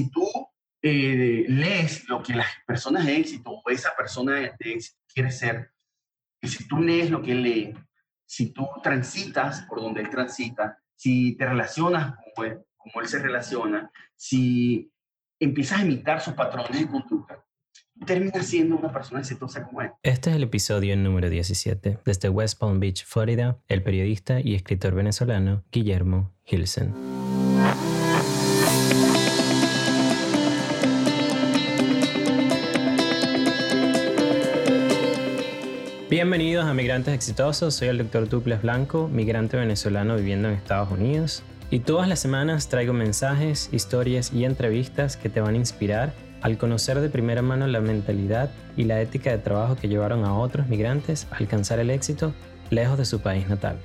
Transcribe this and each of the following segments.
si tú eh, lees lo que las personas de éxito o esa persona de éxito quiere ser, que si tú lees lo que lee, si tú transitas por donde él transita, si te relacionas como él, como él se relaciona, si empiezas a imitar sus patrones de conducta, terminas siendo una persona exitosa como él. Este es el episodio número 17. Desde West Palm Beach, Florida, el periodista y escritor venezolano Guillermo Hilsen. Bienvenidos a Migrantes Exitosos, soy el doctor Duples Blanco, migrante venezolano viviendo en Estados Unidos. Y todas las semanas traigo mensajes, historias y entrevistas que te van a inspirar al conocer de primera mano la mentalidad y la ética de trabajo que llevaron a otros migrantes a alcanzar el éxito lejos de su país natal.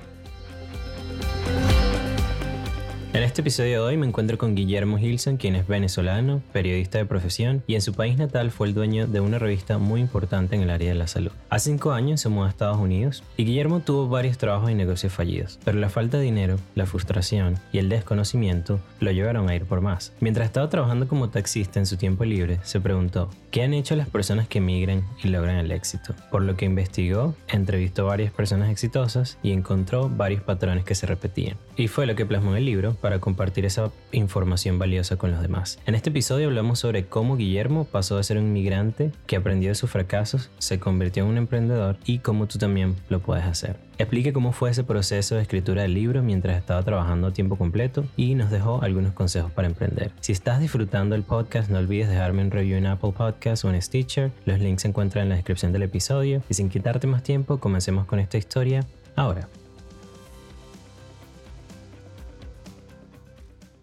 En este episodio de hoy me encuentro con Guillermo Hilson, quien es venezolano, periodista de profesión y en su país natal fue el dueño de una revista muy importante en el área de la salud. Hace cinco años se mudó a Estados Unidos y Guillermo tuvo varios trabajos y negocios fallidos, pero la falta de dinero, la frustración y el desconocimiento lo llevaron a ir por más. Mientras estaba trabajando como taxista en su tiempo libre, se preguntó, ¿qué han hecho las personas que emigran y logran el éxito? Por lo que investigó, entrevistó varias personas exitosas y encontró varios patrones que se repetían. Y fue lo que plasmó en el libro para compartir esa información valiosa con los demás. En este episodio hablamos sobre cómo Guillermo pasó de ser un inmigrante que aprendió de sus fracasos, se convirtió en un emprendedor y cómo tú también lo puedes hacer. Explique cómo fue ese proceso de escritura del libro mientras estaba trabajando a tiempo completo y nos dejó algunos consejos para emprender. Si estás disfrutando el podcast, no olvides dejarme un review en Apple Podcasts o en Stitcher. Los links se encuentran en la descripción del episodio. Y sin quitarte más tiempo, comencemos con esta historia ahora.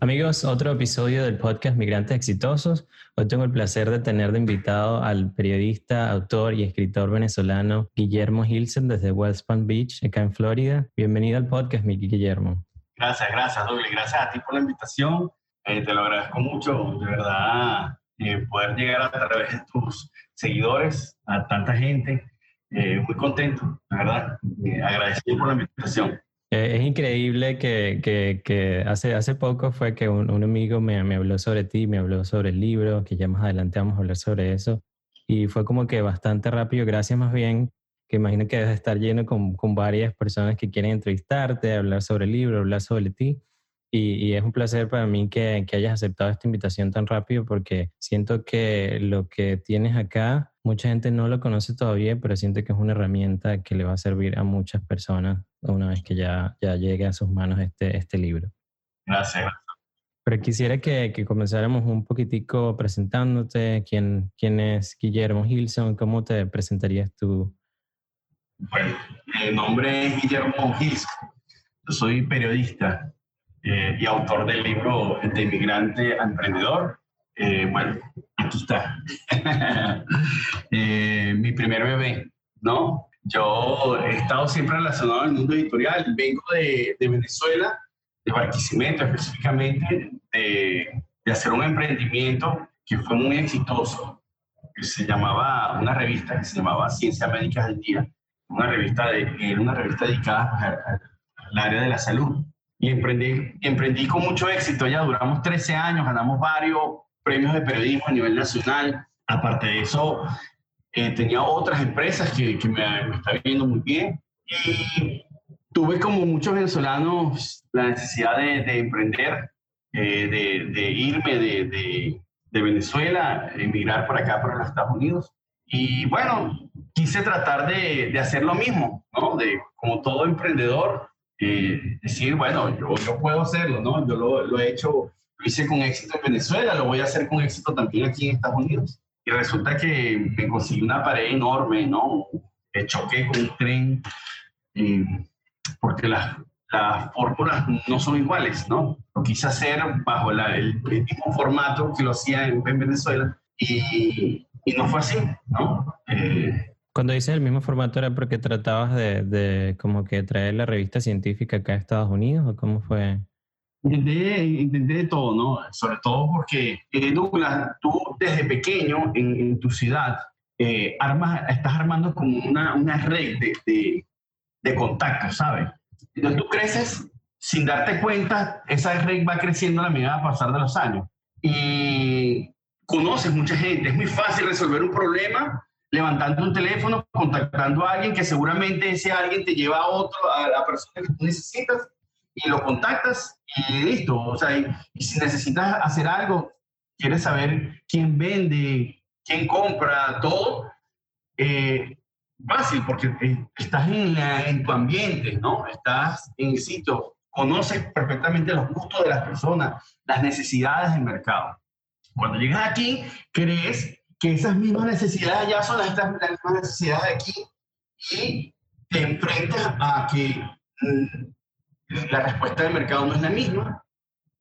Amigos, otro episodio del podcast Migrantes Exitosos. Hoy tengo el placer de tener de invitado al periodista, autor y escritor venezolano Guillermo Hilsen desde West Palm Beach, acá en Florida. Bienvenido al podcast, mi Guillermo. Gracias, gracias, Doble. Gracias a ti por la invitación. Eh, te lo agradezco mucho, de verdad, eh, poder llegar a través de tus seguidores a tanta gente. Eh, muy contento, la verdad. agradecido por la invitación. Eh, es increíble que, que, que, hace, hace poco fue que un, un amigo me, me, habló sobre ti, me habló sobre el libro, que ya más adelante vamos a hablar sobre eso. Y fue como que bastante rápido, gracias más bien, que imagino que debes estar lleno con, con varias personas que quieren entrevistarte, hablar sobre el libro, hablar sobre ti. Y, y, es un placer para mí que, que, hayas aceptado esta invitación tan rápido porque siento que lo que tienes acá, mucha gente no lo conoce todavía, pero siento que es una herramienta que le va a servir a muchas personas una vez que ya, ya llegue a sus manos este, este libro. Gracias. Pero quisiera que, que comenzáramos un poquitico presentándote. ¿Quién, ¿Quién es Guillermo Gilson? ¿Cómo te presentarías tú? Bueno, mi nombre es Guillermo Gilson. Yo soy periodista eh, y autor del libro De inmigrante a emprendedor. Eh, bueno, aquí está. eh, mi primer bebé, ¿no? Yo he estado siempre relacionado al mundo editorial. Vengo de, de Venezuela, de Barquisimeto específicamente, de, de, hacer un emprendimiento que fue muy exitoso, que se llamaba, una revista que se llamaba Ciencia Médica del Día, una revista, de, una revista dedicada al área de la salud y emprendí, emprendí con mucho éxito. Ya duramos 13 años, ganamos varios premios de periodismo a nivel nacional. Aparte de eso, eh, tenía otras empresas que, que me, me estaban viendo muy bien. Y tuve como muchos venezolanos la necesidad de, de emprender, eh, de, de, irme de, de, Venezuela, emigrar por acá, para los Estados Unidos. Y bueno, quise tratar de, hacer lo mismo, ¿no? De, como todo emprendedor, eh, decir, bueno, yo, yo, puedo hacerlo, ¿no? Yo lo, lo, he hecho, lo hice con éxito en Venezuela, lo voy a hacer con éxito también aquí en Estados Unidos. Y resulta que me conseguí una pared enorme, ¿no? Me choqué con un tren, eh, porque las, las fórmulas no son iguales, ¿no? Lo quise hacer bajo la, el, mismo formato que lo hacía en, en Venezuela y, y, no fue así, ¿no? Eh, cuando dices el mismo formato era porque tratabas de, de, como que traer la revista científica acá a Estados Unidos o cómo fue? Intenté, intenté todo, ¿no? Sobre todo porque, eh, Douglas, tú desde pequeño en, en tu ciudad eh, armas, estás armando como una, una red de, de, de contactos, ¿sabes? Entonces tú creces sin darte cuenta, esa red va creciendo a la medida de pasar de los años. Y conoces mucha gente. Es muy fácil resolver un problema levantando un teléfono, contactando a alguien que seguramente ese alguien te lleva a otro, a la persona que tú necesitas y lo contactas y listo. O sea, y, si necesitas hacer algo, quieres saber quién vende, quién compra, todo, eh, fácil porque eh, estás en, en tu ambiente, ¿no? Estás en el sitio, conoces perfectamente los gustos de las personas, las necesidades del mercado. Cuando llegas aquí, crees que esas mismas necesidades ya son las, mismas necesidades de aquí y te enfrentas a que mm, la respuesta del mercado no es la misma,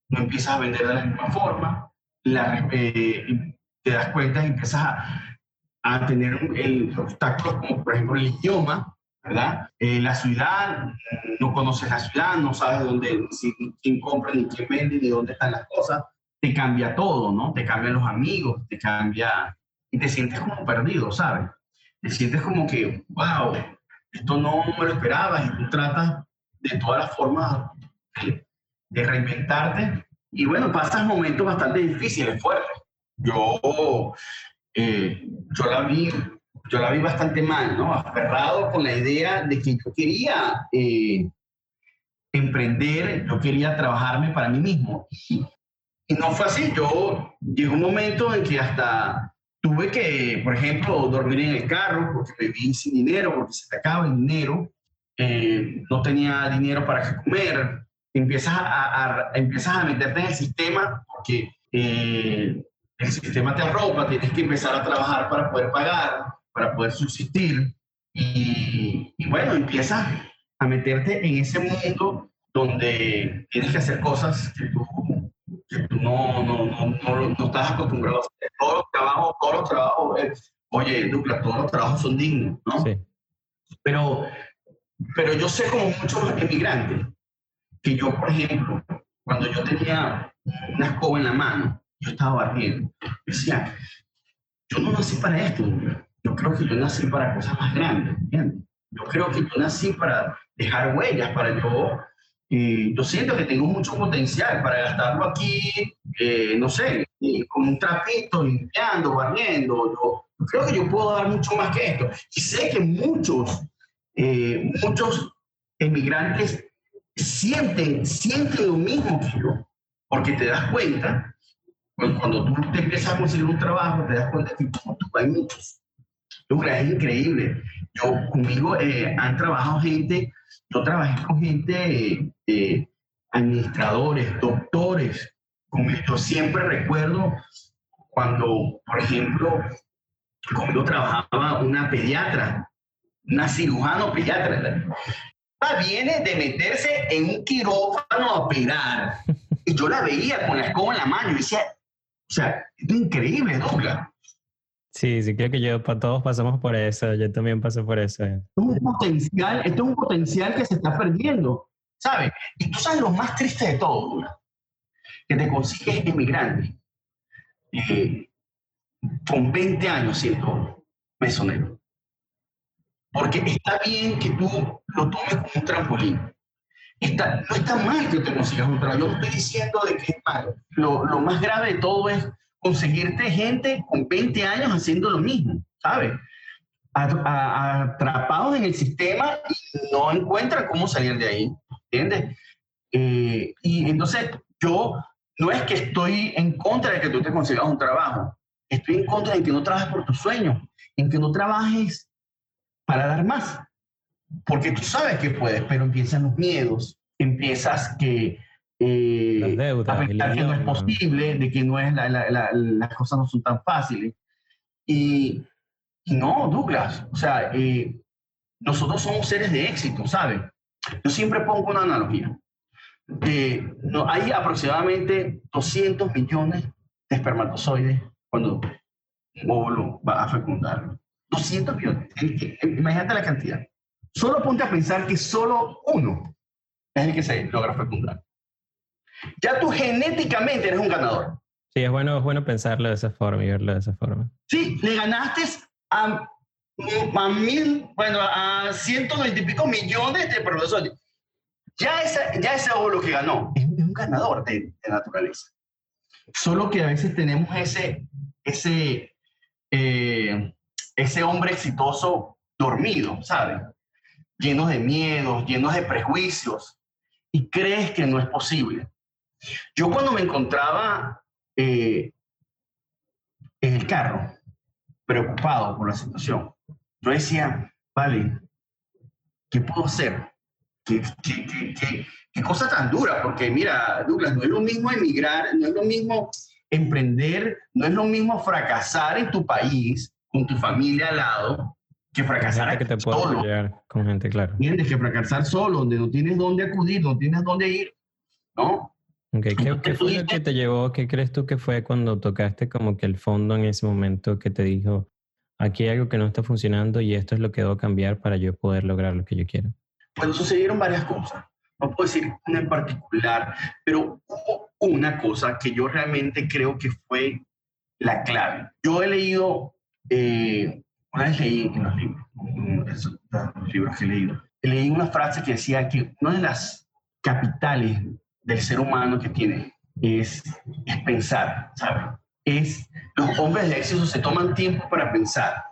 no empiezas a vender de la misma forma, eh, te das cuenta y empiezas a, a tener el, obstáculos como por ejemplo el idioma, ¿verdad? Eh, la ciudad, no conoces la ciudad, no sabes dónde, si, quién compra, ni quién vende, ni dónde están las cosas, te cambia todo, ¿no? Te cambian los amigos, te cambia, y te sientes como perdido, ¿sabes? Te sientes como que, wow, esto no me lo esperaba, y tú tratas de todas las formas de, reinventarte, y bueno, pasas momentos bastante difíciles, fuertes. Yo, eh, yo la vi yo la vi bastante mal, ¿no? Aferrado con la idea de que yo quería eh, emprender, yo quería trabajarme para mí mismo. Y, no fue así. Yo llegó un momento en que hasta tuve que, por ejemplo, dormir en el carro porque me vi sin dinero, porque se te acaba el dinero. Eh, no tenía dinero para comer. Empiezas a, empiezas a meterte en el sistema porque eh, el sistema te arropa, tienes que empezar a trabajar para poder pagar para poder subsistir. Y, bueno, empiezas a meterte en ese mundo donde tienes que hacer cosas que tú, no, no, no, no, estás acostumbrado a. Todos los trabajos, todos los trabajos, eh, oye, Douglas, todos los trabajos son dignos, ¿no? Sí. Pero, pero yo sé como muchos emigrantes que yo, por ejemplo, cuando yo tenía una escoba en la mano, yo estaba barriendo. Decía, yo no nací para esto, yo creo que yo nací para cosas más grandes, ¿entiendes? Yo creo que yo nací para dejar huellas, para yo... Eh, yo siento que tengo mucho potencial para gastarlo aquí, eh, no sé, con un trapito, limpiando, barriendo. Creo que yo puedo dar mucho más que esto. Y sé que muchos, eh, muchos emigrantes sienten, sienten lo mismo que yo, porque te das cuenta, cuando tú te empiezas a conseguir un trabajo, te das cuenta que hay muchos es increíble. Yo conmigo eh, han trabajado gente, yo trabajé con gente, eh, administradores, doctores. yo siempre recuerdo cuando, por ejemplo, conmigo trabajaba una pediatra, una cirujano pediatra. Viene de meterse en un quirófano a operar. Y yo la veía con la escoba en la mano y decía, o sea, es increíble, Douglas. Sí, sí, creo que yo, todos pasamos por eso, yo también paso por eso. Es un potencial, esto es un potencial que se está perdiendo, ¿sabes? Y tú sabes lo más triste de todo, que te consigues inmigrante eh, con 20 años siendo mesonero. Porque está bien que tú lo tomes como un trampolín. Está, no está mal que te consigas un trabajo. Yo no estoy diciendo de que es malo. Lo, lo más grave de todo es conseguirte gente con 20 años haciendo lo mismo, ¿sabes? Atrapados en el sistema y no encuentran cómo salir de ahí, ¿entiendes? Eh, y entonces yo no es que estoy en contra de que tú te consigas un trabajo, estoy en contra de que no trabajes por tus sueños, en que no trabajes para dar más, porque tú sabes que puedes, pero empiezan los miedos, empiezas que eh, las deudas, que no es posible, de que no es las cosas no son tan fáciles. Y, no, Douglas, o sea, eh, nosotros somos seres de éxito, ¿sabes? Yo siempre pongo una analogía. no, hay aproximadamente 200 millones de espermatozoides cuando un óvulo va a fecundar. 200 millones. Imagínate la cantidad. Solo ponte a pensar que solo uno es el que se logra fecundar ya tú genéticamente eres un ganador. Sí, es bueno, es bueno pensarlo de esa forma y verlo de esa forma. Sí, le ganaste a, a mil, bueno, a ciento y pico millones de profesores. Ya, esa, ya ese lo que ganó es un ganador de, naturaleza. Solo que a veces tenemos ese, ese, eh, ese hombre exitoso dormido, ¿sabes? Lleno de miedos, llenos de prejuicios, y crees que no es posible. Yo cuando me encontraba eh, en el carro, preocupado por la situación, yo decía, vale, ¿qué puedo hacer? ¿Qué, qué, cosa tan dura? Porque mira, Douglas, no es lo mismo emigrar, no es lo mismo emprender, no es lo mismo fracasar en tu país, con tu familia al lado, que fracasar que te solo. con gente, claro. Tienes que fracasar solo, donde no tienes dónde acudir, no tienes dónde ir, ¿no? Okay. ¿Qué, fue lo que te llevó? ¿Qué crees tú que fue cuando tocaste como que el fondo en ese momento que te dijo, aquí hay algo que no está funcionando y esto es lo que debo cambiar para yo poder lograr lo que yo quiero? Bueno, sucedieron varias cosas. No puedo decir una en particular, pero hubo una cosa que yo realmente creo que fue la clave. Yo he leído eh, una vez leí en los libros, los libros que he leído, leí una frase que decía que una de las capitales del ser humano que tiene es, es pensar, ¿sabes? Es, los hombres de éxito se toman tiempo para pensar,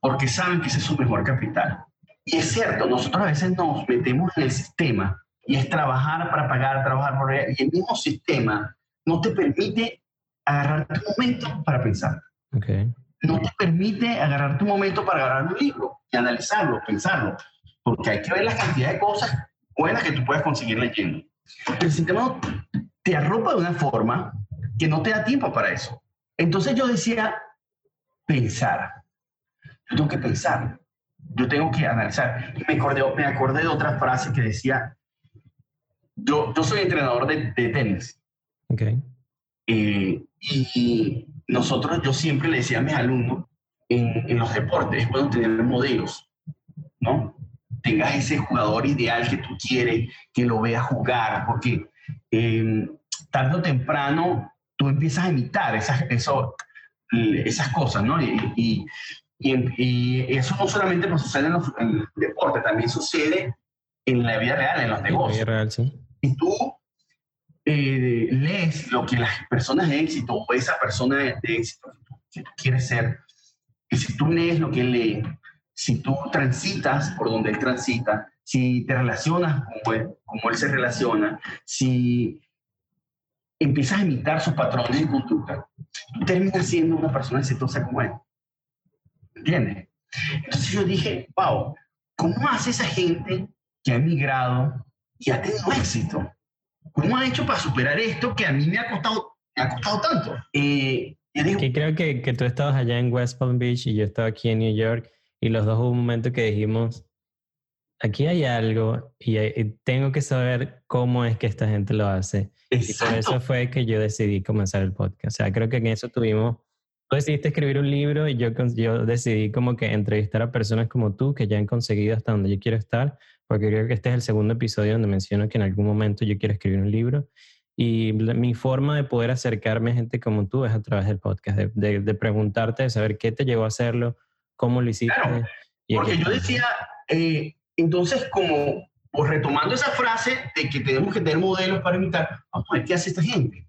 porque saben que ese es su mejor capital. Y es cierto, nosotros a veces nos metemos en el sistema y es trabajar para pagar, trabajar por allá, y el mismo sistema no te permite agarrar tu momento para pensar. Okay no te permite agarrar tu momento para agarrar un libro y analizarlo, pensarlo, porque hay que ver la cantidad de cosas buenas que tú puedes conseguir leyendo. El sistema te arropa de una forma que no te da tiempo para eso. Entonces yo decía, pensar. Yo tengo que pensar. Yo tengo que analizar. Me acordé, me acordé de otra frase que decía, yo, yo soy entrenador de, de tenis. Okay. Eh, y nosotros, yo siempre le decía a mis alumnos, en, los deportes es bueno tener modelos, ¿no? Tengas ese jugador ideal que tú quieres, que lo veas jugar, porque eh, tarde o temprano tú empiezas a imitar esas, eso, esas cosas, ¿no? Y, y, eso no solamente sucede en los, deportes, también sucede en la vida real, en los negocios. Real, sí. Y tú eh, lees lo que las personas de éxito o esa persona de, éxito que tú quieres ser, y si tú lees lo que lee, si tú transitas por donde él transita, si te relacionas como él, como él se relaciona, si empiezas a imitar sus patrones de conducta, tú terminas siendo una persona exitosa como él. ¿Entiendes? Entonces yo dije, wow, ¿cómo hace esa gente que ha emigrado y ha tenido éxito? ¿Cómo han hecho para superar esto que a mí me ha costado, me ha costado tanto? Eh, que creo que, que tú estabas allá en West Palm Beach y yo estaba aquí en New York y los dos hubo un momento que dijimos, aquí hay algo y, tengo que saber cómo es que esta gente lo hace. Y por eso fue que yo decidí comenzar el podcast. O sea, creo que en eso tuvimos, tú decidiste escribir un libro y yo, yo decidí como que entrevistar a personas como tú que ya han conseguido hasta donde yo quiero estar porque creo que este es el segundo episodio donde menciono que en algún momento yo quiero escribir un libro. Y mi forma de poder acercarme a gente como tú es a través del podcast, de, de, preguntarte, de saber qué te llevó a hacerlo, cómo lo hiciste. Claro, porque yo decía, eh, entonces como pues retomando esa frase de que tenemos que tener modelos para imitar, vamos a ver qué hace esta gente.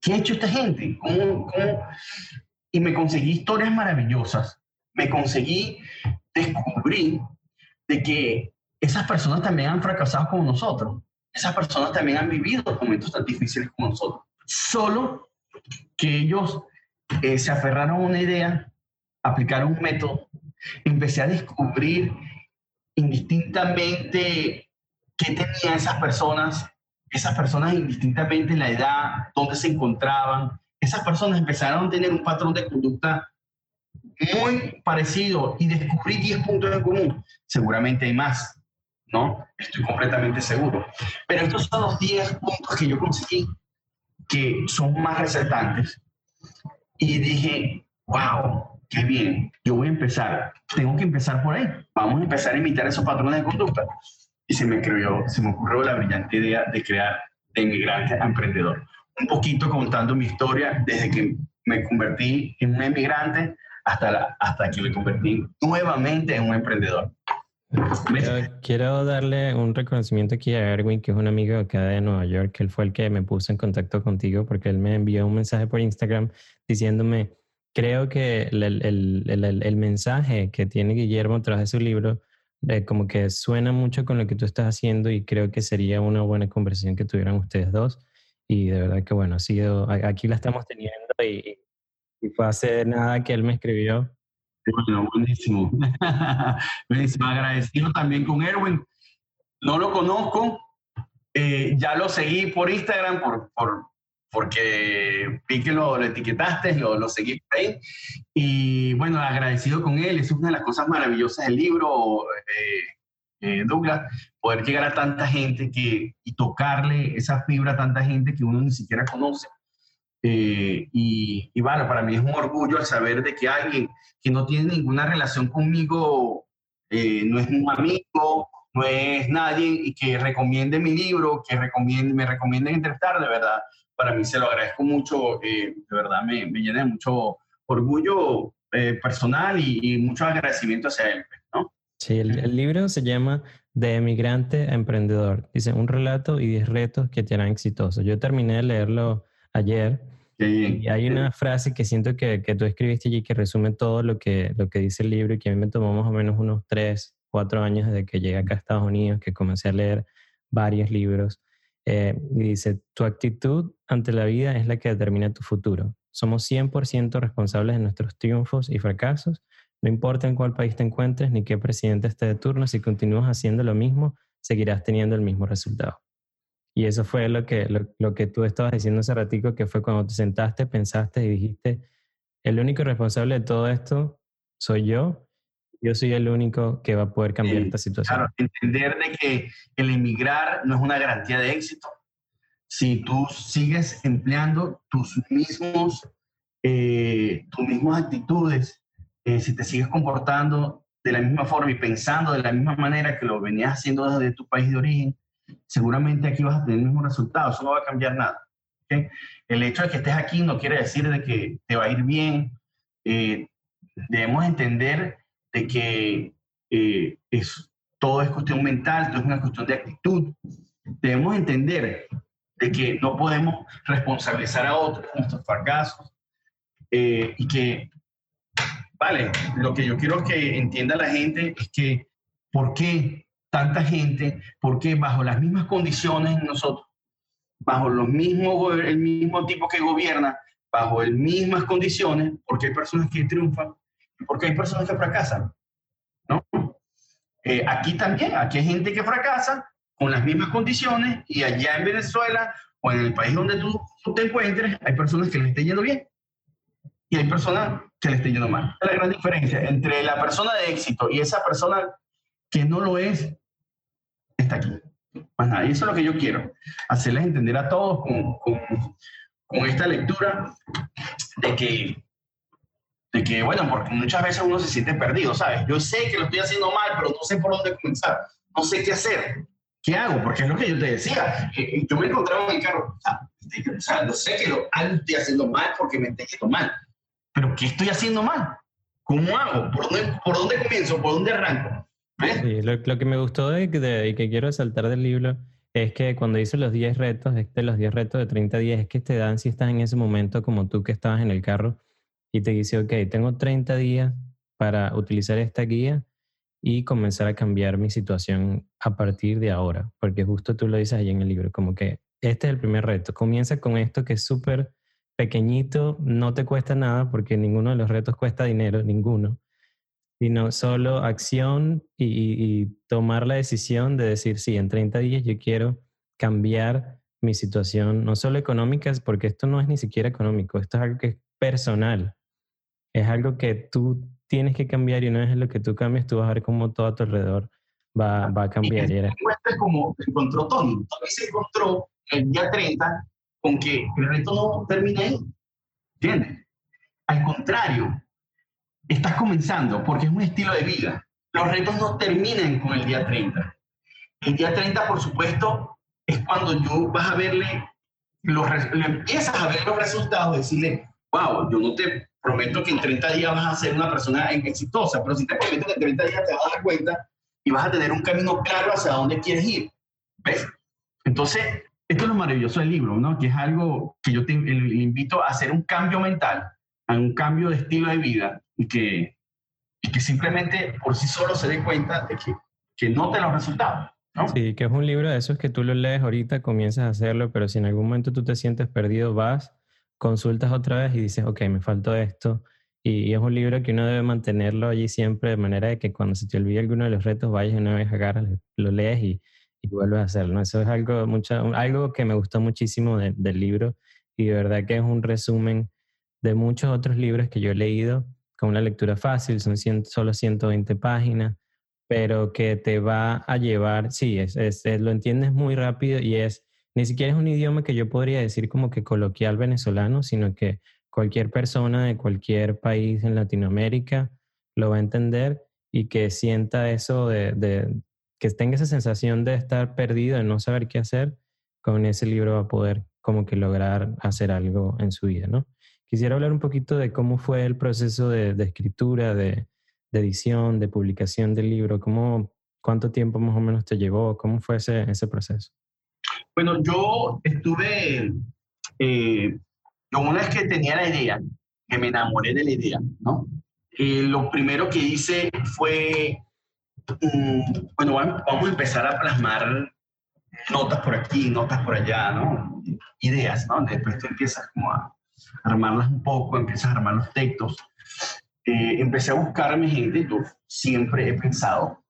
¿Qué ha hecho esta gente? ¿Cómo, cómo? Y me conseguí historias maravillosas. Me conseguí descubrir de que esas personas también han fracasado como nosotros. Esas personas también han vivido momentos tan difíciles como nosotros. Solo que ellos eh, se aferraron a una idea, aplicaron un método, empecé a descubrir indistintamente qué tenían esas personas, esas personas indistintamente la edad, dónde se encontraban. Esas personas empezaron a tener un patrón de conducta muy parecido y descubrí 10 puntos en común. Seguramente hay más, ¿no? Estoy completamente seguro. Pero estos son los 10 puntos que yo conseguí que son más resaltantes. Y dije, wow, qué bien, yo voy a empezar, tengo que empezar por ahí. Vamos a empezar a imitar esos patrones de conducta. Y se me, creó, se me ocurrió la brillante idea de crear de inmigrante a emprendedor. Un poquito contando mi historia desde que me convertí en un inmigrante hasta, la, hasta que me convertí nuevamente en un emprendedor. Quiero, darle un reconocimiento aquí a Erwin, que es un amigo acá de Nueva York, que él fue el que me puso en contacto contigo porque él me envió un mensaje por Instagram diciéndome, creo que el, el, el, el, mensaje que tiene Guillermo tras de su libro, eh, como que suena mucho con lo que tú estás haciendo y creo que sería una buena conversación que tuvieran ustedes dos. Y de verdad que bueno, ha sido, aquí la estamos teniendo y, y fue hace nada que él me escribió. Bueno, buenísimo. buenísimo. Agradecido también con Erwin. No lo conozco, eh, ya lo seguí por Instagram por, por, porque vi que lo, etiquetaste, lo, lo, seguí por ahí. Y bueno, agradecido con él. Es una de las cosas maravillosas del libro, eh, eh, Douglas, poder llegar a tanta gente que, y tocarle esa fibra a tanta gente que uno ni siquiera conoce. y, y, bueno, para mí es un orgullo al saber de que alguien que no tiene ninguna relación conmigo, no es un amigo, no es nadie y que recomiende mi libro, que recomiende, me recomienden entrevistar, de verdad, para mí se lo agradezco mucho, eh, de verdad me, me, llena de mucho orgullo eh, personal y, mucho agradecimiento hacia él, ¿no? Sí, el, libro se llama De emigrante a emprendedor. Dice, un relato y 10 retos que te harán exitoso. Yo terminé de leerlo ayer y hay una frase que siento que, que, tú escribiste allí que resume todo lo que, lo que dice el libro y que a mí me tomó más o menos unos tres cuatro años desde que llegué acá a Estados Unidos, que comencé a leer varios libros. Eh, y dice, tu actitud ante la vida es la que determina tu futuro. Somos 100% responsables de nuestros triunfos y fracasos. No importa en cuál país te encuentres ni qué presidente esté de turno, si continúas haciendo lo mismo, seguirás teniendo el mismo resultado. Y eso fue lo que, lo, lo que tú estabas diciendo hace ratico, que fue cuando te sentaste, pensaste y dijiste, el único responsable de todo esto soy yo yo soy el único que va a poder cambiar esta situación. Claro, entender de que el emigrar no es una garantía de éxito. Si tú sigues empleando tus mismos, eh, tus mismas actitudes, eh, si te sigues comportando de la misma forma y pensando de la misma manera que lo venías haciendo desde tu país de origen, seguramente aquí vas a tener el mismo resultado. Eso no va a cambiar nada. El hecho de que estés aquí no quiere decir de que te va a ir bien. Eh, debemos entender de que eh, es, todo es cuestión mental, todo es una cuestión de actitud. Debemos entender de que no podemos responsabilizar a otros nuestros fracasos eh, y que, vale, lo que yo quiero que entienda la gente es que por qué tanta gente, por qué bajo las mismas condiciones nosotros, bajo los mismos, el mismo tipo que gobierna, bajo las mismas condiciones, porque hay personas que triunfan porque hay personas que fracasan, ¿no? Eh, aquí también, aquí hay gente que fracasa con las mismas condiciones y allá en Venezuela o en el país donde tú, te encuentres, hay personas que les estén yendo bien y hay personas que les estén yendo mal. La gran diferencia entre la persona de éxito y esa persona que no lo es, está aquí. Más nada, y eso es lo que yo quiero, hacerles entender a todos con, con, con esta lectura de que de que, bueno, porque muchas veces uno se siente perdido, ¿sabes? Yo sé que lo estoy haciendo mal, pero no sé por dónde comenzar, no sé qué hacer. ¿Qué hago? Porque es lo que yo te decía. Eh, eh, yo me encontraba en el carro, o sea, no sé que lo estoy haciendo mal porque me estoy haciendo mal, pero ¿qué estoy haciendo mal? ¿Cómo hago? ¿Por dónde, por dónde comienzo? ¿Por dónde arranco? Sí, lo, lo, que me gustó de, de, y que quiero resaltar del libro es que cuando dice los 10 retos, este, los 10 retos de 30 días, es que te dan si estás en ese momento como tú que estabas en el carro, y te dice, ok, tengo 30 días para utilizar esta guía y comenzar a cambiar mi situación a partir de ahora, porque justo tú lo dices ahí en el libro, como que este es el primer reto, comienza con esto que es súper pequeñito, no te cuesta nada, porque ninguno de los retos cuesta dinero, ninguno, sino solo acción y, y tomar la decisión de decir, sí, en 30 días yo quiero cambiar mi situación, no solo económica, porque esto no es ni siquiera económico, esto es algo que es personal es algo que tú tienes que cambiar y una vez lo que tú cambias, tú vas a ver cómo todo a tu alrededor va, va a cambiar. Y es como encontró Tony. Tony se encontró el día 30 con que el reto no termina ahí. ¿Entiendes? Al contrario, estás comenzando porque es un estilo de vida. Los retos no terminan con el día 30. El día 30, por supuesto, es cuando tú vas a verle, los, le empiezas a ver los resultados, decirle, wow, yo no te prometo que en 30 días vas a ser una persona exitosa, pero si te prometo que en 30 días te vas a dar cuenta y vas a tener un camino claro hacia dónde quieres ir. ¿Ves? Entonces, esto es lo maravilloso del libro, ¿no? Que es algo que yo te invito a hacer un cambio mental, a un cambio de estilo de vida y que, y que simplemente por sí solo se dé cuenta de que, que note los resultados. ¿no? Sí, que es un libro de esos que tú lo lees ahorita, comienzas a hacerlo, pero si en algún momento tú te sientes perdido, vas, consultas otra vez y dices, ok, me faltó esto. Y, es un libro que uno debe mantenerlo allí siempre, de manera de que cuando se te olvide alguno de los retos, vayas una vez, agarras, lo lees y, y vuelves a hacerlo. Eso es algo, mucho, algo que me gustó muchísimo del libro y de verdad que es un resumen de muchos otros libros que yo he leído con una lectura fácil, son solo 120 páginas, pero que te va a llevar, sí, es, es, lo entiendes muy rápido y es, ni siquiera es un idioma que yo podría decir como que coloquial venezolano, sino que cualquier persona de cualquier país en Latinoamérica lo va a entender y que sienta eso de, que tenga esa sensación de estar perdido, de no saber qué hacer, con ese libro va a poder como que lograr hacer algo en su vida, ¿no? Quisiera hablar un poquito de cómo fue el proceso de, escritura, de, edición, de publicación del libro, cómo, cuánto tiempo más o menos te llevó, cómo fue ese proceso. Bueno, yo estuve, eh, una vez que tenía la idea, que me enamoré de la idea, ¿no? Eh, lo primero que hice fue, mm, bueno, vamos a empezar a plasmar notas por aquí, notas por allá, ¿no? Ideas, ¿no? Después tú empiezas como a armarlas un poco, empiezas a armar los textos. Eh, empecé a buscar a mi gente, yo siempre he pensado,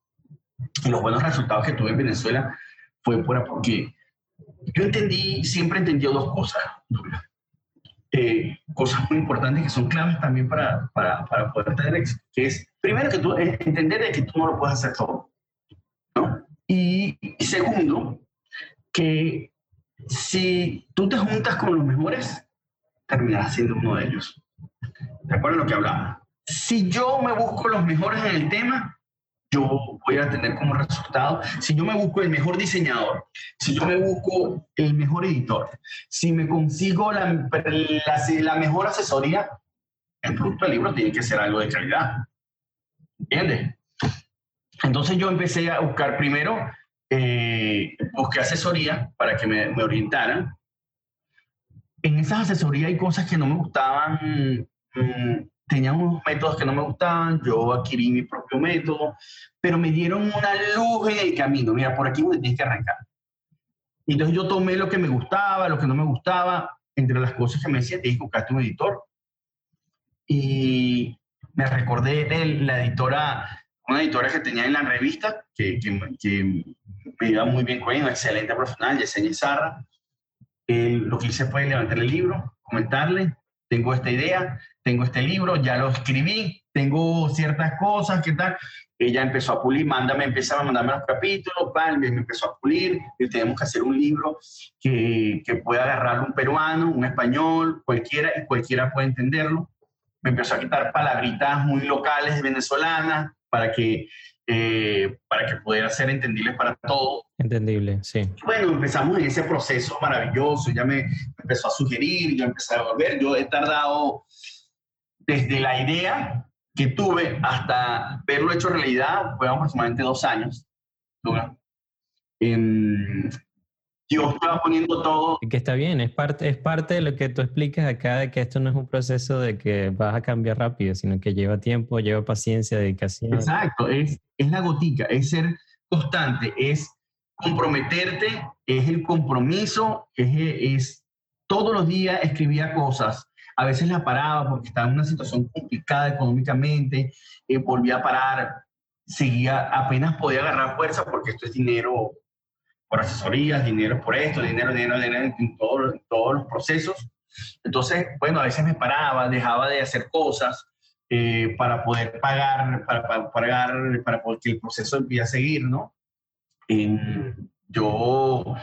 los buenos resultados que tuve en Venezuela fue por, porque yo entendí, siempre entendí dos cosas, eh, cosas muy importantes que son claves también para, para, para, poder tener éxito, que es, primero que tú, entender que tú no lo puedes hacer todo, ¿no? Y, segundo, que si tú te juntas con los mejores, terminarás siendo uno de ellos. ¿De acuerdo a lo que hablaba? Si yo me busco los mejores en el tema, yo voy a tener como resultado, si yo me busco el mejor diseñador, si yo me busco el mejor editor, si me consigo la, la, mejor asesoría, el producto del libro tiene que ser algo de calidad. ¿Entiendes? Entonces yo empecé a buscar primero, eh, busqué asesoría para que me, me orientaran en esas asesorías hay cosas que no me gustaban, mm, tenían unos métodos que no me gustaban, yo adquirí mi propio método, pero me dieron una luz en el camino, mira, por aquí tienes que arrancar. Entonces yo tomé lo que me gustaba, lo que no me gustaba, entre las cosas que me decían, tienes que buscarte un editor. Y me recordé de la editora, una editora que tenía en la revista, que, que, me iba muy bien con ella, una excelente profesional, Yesenia Zarra lo que hice fue levantar el libro, comentarle, tengo esta idea, tengo este libro, ya lo escribí, tengo ciertas cosas, ¿qué tal? Ella empezó a pulir, mándame, empezaba a mandarme los capítulos, me empezó a pulir, y tenemos que hacer un libro que, que pueda agarrar un peruano, un español, cualquiera, y cualquiera puede entenderlo. Me empezó a quitar palabritas muy locales venezolanas para que eh, para que pudiera ser entendible para todos. Entendible, sí. Bueno, empezamos en ese proceso maravilloso, ya me empezó a sugerir, yo empecé a volver, yo he tardado desde la idea que tuve hasta verlo hecho realidad, fue aproximadamente dos años. ¿no? yo estaba poniendo todo. Que está bien, es parte, es parte de lo que tú explicas acá, de que esto no es un proceso de que vas a cambiar rápido, sino que lleva tiempo, lleva paciencia, dedicación. Exacto, es, es la gotica, es ser constante, es comprometerte, es el compromiso, es, es todos los días escribía cosas. A veces la paraba porque estaba en una situación complicada económicamente, eh, volvía a parar, seguía, apenas podía agarrar fuerza porque esto es dinero por asesorías, dinero por esto, dinero, dinero, dinero en, todos los procesos. Entonces, bueno, a veces me paraba, dejaba de hacer cosas eh, para poder pagar, para, para, pagar, para que el proceso empiece a seguir, ¿no? yo,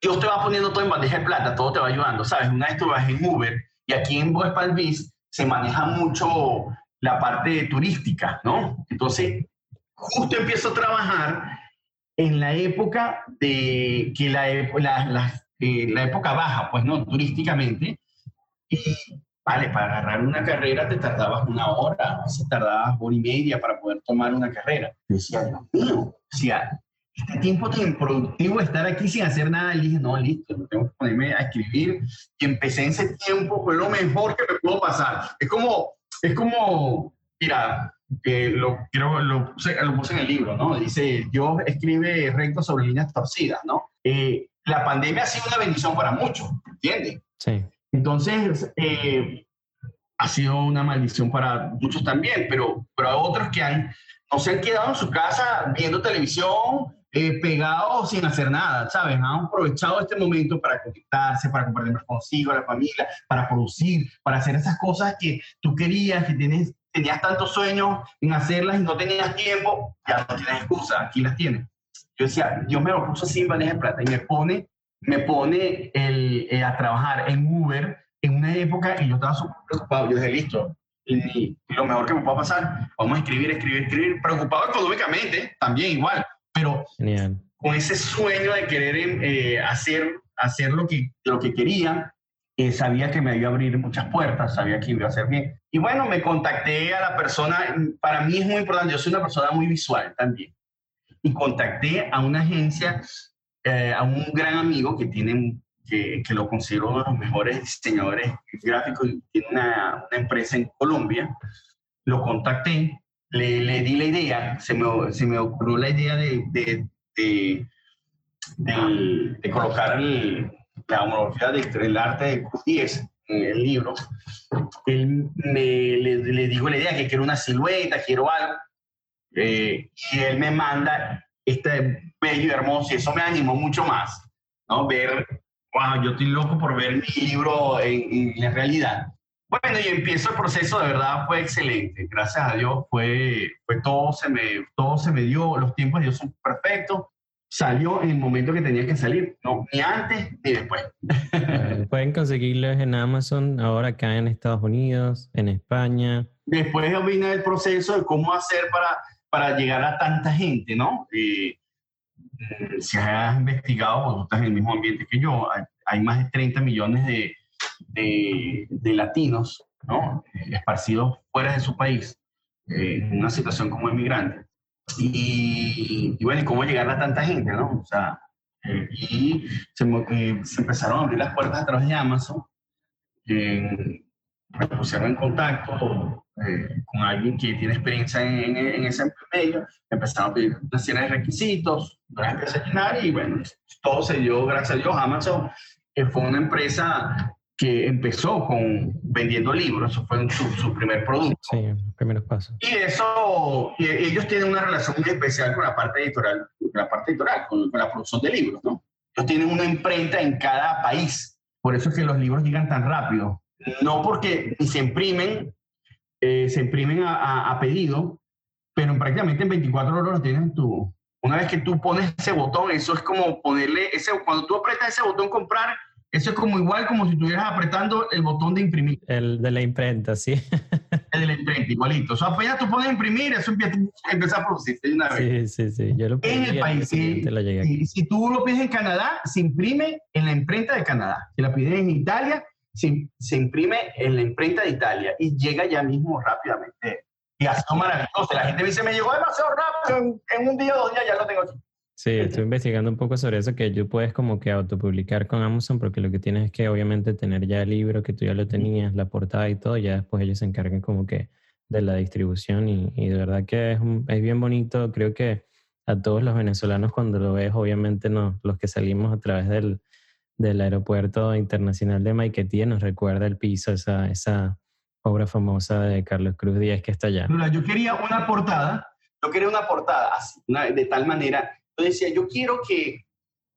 Dios te va poniendo todo en bandeja de plata, todo te va ayudando, ¿sabes? Una vez tú vas en Uber y aquí en West Palm se maneja mucho la parte turística, ¿no? Entonces, justo empiezo a trabajar en la época de que la, la, eh, la, época baja, pues no, turísticamente, y vale, para agarrar una carrera te tardabas una hora, a veces tardabas hora y media para poder tomar una carrera. decía, Dios mío, o sea, este tiempo tan productivo de estar aquí sin hacer nada, y dije, no, listo, tengo que ponerme a escribir. Y empecé en ese tiempo, fue lo mejor que me pudo pasar. Es como, es como, mira, que lo, creo, lo, puse, lo puse en el libro, ¿no? Dice, yo escribe recto sobre líneas torcidas, ¿no? Eh, la pandemia ha sido una bendición para muchos, ¿entiendes? Sí. Entonces, eh, ha sido una maldición para muchos también, pero, pero hay otros que han, no se han quedado en su casa viendo televisión, eh, pegados sin hacer nada, ¿sabes? Han aprovechado este momento para conectarse, para compartir más consigo, la familia, para producir, para hacer esas cosas que tú querías, que tienes, tenías tantos sueños en hacerlas y no tenías tiempo, ya no tienes excusa, aquí las tienes. Yo decía, yo me lo puse sin bandeja de plata y me pone, me pone el, eh, a trabajar en Uber en una época y yo estaba súper preocupado. Yo dije, listo, y, lo mejor que me pueda pasar, vamos a escribir, escribir, escribir, preocupado económicamente, también igual, pero con ese sueño de querer eh, hacer, hacer lo, que, lo que quería, eh, sabía que me iba a abrir muchas puertas, sabía que iba a hacer bien. Y bueno, me contacté a la persona, para mí es muy importante, yo soy una persona muy visual también, y contacté a una agencia, eh, a un gran amigo que tiene que, que, lo considero uno de los mejores diseñadores gráficos, tiene una, una empresa en Colombia, lo contacté le, le, di la idea, se me, se me ocurrió la idea de, de, de, de colocar el, la homología del arte de Q10 en el libro. Él me, le, le, digo la idea que quiero una silueta, quiero algo. Eh, y él me manda este bello hermoso, y eso me animó mucho más, ¿no? Ver, wow, yo estoy loco por ver mi libro en, en la realidad. Bueno, y empiezo el proceso, de verdad fue excelente. Gracias a Dios fue, fue todo, se me, todo se me dio, los tiempos de Dios son perfectos. Salió en el momento que tenía que salir, no, ni antes ni después. Pueden conseguirlos en Amazon ahora acá en Estados Unidos, en España. Después vine el proceso de cómo hacer para, para llegar a tanta gente, ¿no? Eh, si has investigado, pues tú estás en el mismo ambiente que yo, hay, hay más de 30 millones de, de, latinos, ¿no? Esparcidos fuera de su país, eh, en una situación como inmigrante. Y, y, bueno, ¿y cómo llegar a tanta gente, no? O sea, eh, y se, eh, se, empezaron a abrir las puertas a través de Amazon. me pusieron en contacto con alguien que tiene experiencia en, en, ese medio, empezaron a pedir una serie de requisitos, empecé a llenar y bueno, todo se dio, gracias a Dios, Amazon fue una empresa que empezó con vendiendo libros, eso fue su, su primer producto. Sí, los primeros pasos. Y eso, y ellos tienen una relación muy especial con la parte editorial, con la parte editorial, con, la producción de libros, ¿no? Ellos tienen una imprenta en cada país, por eso es que los libros llegan tan rápido. No porque se imprimen, eh, se imprimen a, a, pedido, pero prácticamente en 24 horas lo tienes tú. Una vez que tú pones ese botón, eso es como ponerle, ese, cuando tú apretas ese botón comprar, eso es como igual como si estuvieras apretando el botón de imprimir. El de la imprenta, sí. El de la imprenta, igualito. O sea, apenas tú pones imprimir, eso empieza, a producirse de una vez. Sí, sí, sí. Yo lo en el país, si, si, tú lo pides en Canadá, se imprime en la imprenta de Canadá. Si la pides en Italia, se, se imprime en la imprenta de Italia y llega ya mismo rápidamente. Y ha sido maravilloso. La gente me dice, me llegó demasiado rápido, en, en un día o dos días ya lo tengo aquí. Sí, estoy investigando un poco sobre eso, que tú puedes como que autopublicar con Amazon, porque lo que tienes es que obviamente tener ya el libro que tú ya lo tenías, la portada y todo, ya después ellos se encargan como que de la distribución y, y de verdad que es, es, bien bonito, creo que a todos los venezolanos cuando lo ves, obviamente no, los que salimos a través del, del aeropuerto internacional de Maiquetía nos recuerda el piso, esa, esa obra famosa de Carlos Cruz Díaz que está allá. Yo quería una portada, yo quería una portada de tal manera yo decía, yo quiero que,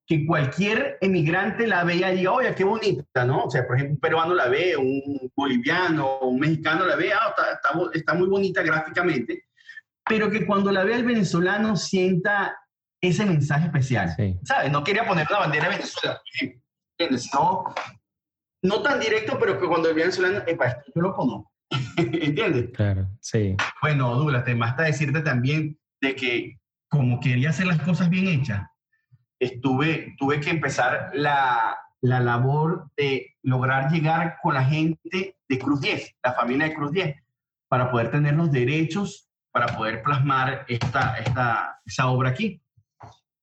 que cualquier emigrante la vea y diga, oye, qué bonita, ¿no? O sea, por ejemplo, un peruano la ve, un boliviano, un mexicano la ve, ah, está, está, está muy bonita gráficamente, pero que cuando la vea el venezolano sienta ese mensaje especial, sí. ¿sabes? No quería poner una bandera de Venezuela, ¿entiendes? No, no tan directo, pero que cuando el venezolano, epa, esto yo lo conozco, ¿entiendes? Claro, sí. Bueno, Douglas, te basta decirte también de que como quería hacer las cosas bien hechas, estuve, tuve que empezar la, la labor de lograr llegar con la gente de Cruz 10, la familia de Cruz 10, para poder tener los derechos, para poder plasmar esta, esta, esa obra aquí.